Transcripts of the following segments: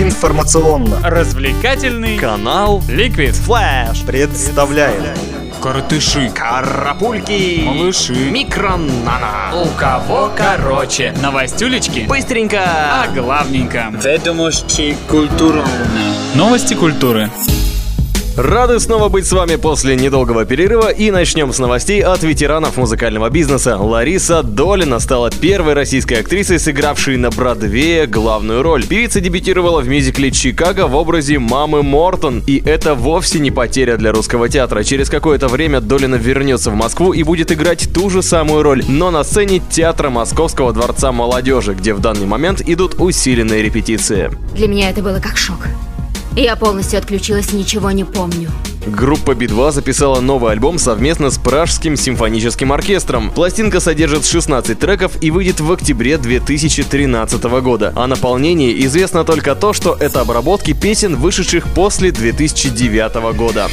Информационно. Развлекательный Канал Liquid Флэш. Представляет Коротыши. Карапульки. Малыши. Микронана У кого короче? Новостюлечки? Быстренько. А главненько? Ведомости культуры. Новости культуры Рады снова быть с вами после недолгого перерыва и начнем с новостей от ветеранов музыкального бизнеса. Лариса Долина стала первой российской актрисой, сыгравшей на Бродвее главную роль. Певица дебютировала в мюзикле «Чикаго» в образе мамы Мортон, и это вовсе не потеря для русского театра. Через какое-то время Долина вернется в Москву и будет играть ту же самую роль, но на сцене театра Московского дворца молодежи, где в данный момент идут усиленные репетиции. Для меня это было как шок. Я полностью отключилась, ничего не помню. Группа Би-2 записала новый альбом совместно с Пражским симфоническим оркестром. Пластинка содержит 16 треков и выйдет в октябре 2013 года. О наполнении известно только то, что это обработки песен, вышедших после 2009 года.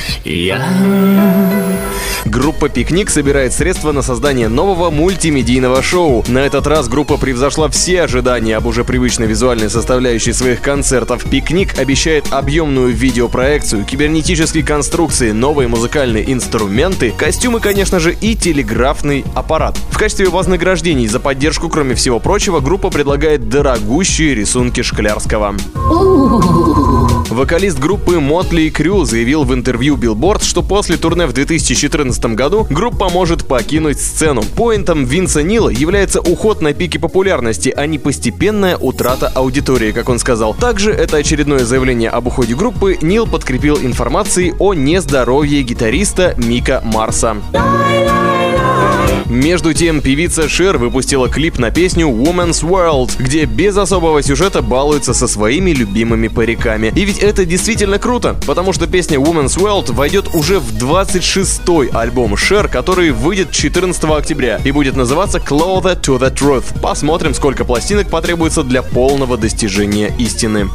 Группа «Пикник» собирает средства на создание нового мультимедийного шоу. На этот раз группа превзошла все ожидания об уже привычной визуальной составляющей своих концертов. «Пикник» обещает объемную видеопроекцию, кибернетические конструкции, новые музыкальные инструменты, костюмы, конечно же, и телеграфный аппарат. В качестве вознаграждений за поддержку, кроме всего прочего, группа предлагает дорогущие рисунки Шклярского. Вокалист группы Motley Crue заявил в интервью Billboard, что после турне в 2014 году группа может покинуть сцену. Поинтом Винса Нила является уход на пике популярности, а не постепенная утрата аудитории, как он сказал. Также это очередное заявление об уходе группы Нил подкрепил информацией о нездоровье гитариста Мика Марса. Между тем, певица Шер выпустила клип на песню Woman's World, где без особого сюжета балуется со своими любимыми париками. И ведь это действительно круто, потому что песня Woman's World войдет уже в 26-й альбом Шер, который выйдет 14 октября и будет называться Closer to the Truth. Посмотрим, сколько пластинок потребуется для полного достижения истины.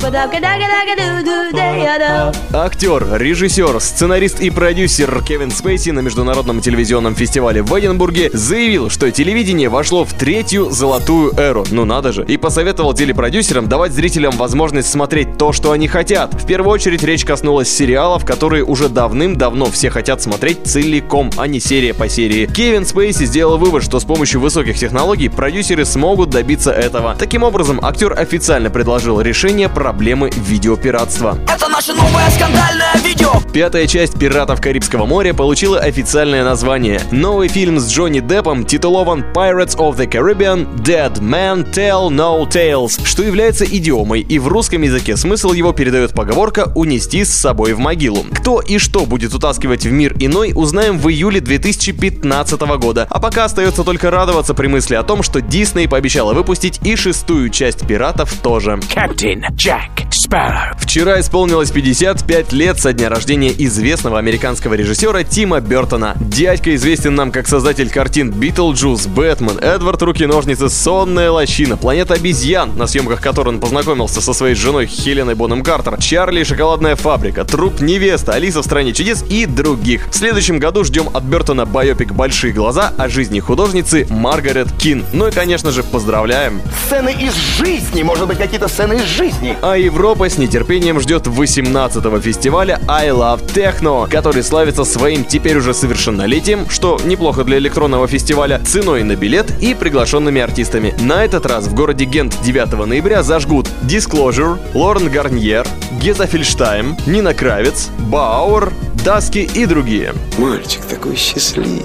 Актер, режиссер, сценарист и продюсер Кевин Спейси на международном телевизионном фестивале в Эдинбурге заявил, что телевидение вошло в третью золотую эру. Ну надо же. И посоветовал телепродюсерам давать зрителям возможность смотреть то, что они хотят. В первую очередь речь коснулась сериалов, которые уже давным-давно все хотят смотреть целиком, а не серия по серии. Кевин Спейси сделал вывод, что с помощью высоких технологий продюсеры смогут добиться этого. Таким образом, актер официально предложил решение проблемы видеопиратства. Это наше новое скандальное видео. Пятая часть «Пиратов Карибского моря» получила официальное название. Новый фильм с Джонни Деппом титулован Pirates of the Caribbean Dead Men Tell No Tales, что является идиомой, и в русском языке смысл его передает поговорка «унести с собой в могилу». Кто и что будет утаскивать в мир иной, узнаем в июле 2015 года. А пока остается только радоваться при мысли о том, что Дисней пообещала выпустить и шестую часть «Пиратов» тоже. Капитан Джек Спарроу. Вчера исполнилось 55 лет со дня рождения известного американского режиссера Тима Бертона. Дядька известен нам как создатель картин «Битлджус», «Бэтмен», «Эдвард. Руки-ножницы», «Сонная лощина», «Планета обезьян», на съемках которой он познакомился со своей женой Хеленой Боном Картер, «Чарли и шоколадная фабрика», «Труп невеста», «Алиса в стране чудес» и других. В следующем году ждем от Бертона байопик «Большие глаза» о жизни художницы Маргарет Кин. Ну и, конечно же, поздравляем! Сцены из жизни, может быть, какие-то сцены из жизни. А Европа с нетерпением ждет 18-го фестиваля I Love Techno, который славится своим теперь уже совершеннолетием, что неплохо для электронного фестиваля, ценой на билет и приглашенными артистами. На этот раз в городе Гент 9 ноября зажгут Disclosure, Лорен Гарньер, Геза Фельштайм, Нина Кравец, Бауэр, Даски и другие. Мальчик такой счастливый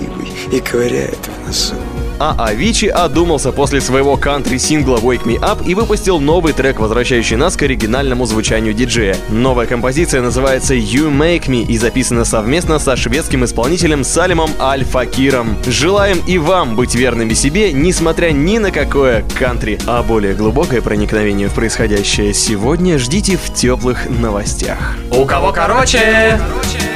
и ковыряет в носу. А Авичи одумался после своего кантри-сингла Wake Me Up и выпустил новый трек, возвращающий нас к оригинальному звучанию диджея. Новая композиция называется You Make Me и записана совместно со шведским исполнителем Салимом Аль-Факиром. Желаем и вам быть верными себе, несмотря ни на какое кантри. А более глубокое проникновение в происходящее сегодня ждите в теплых новостях. У кого короче? короче.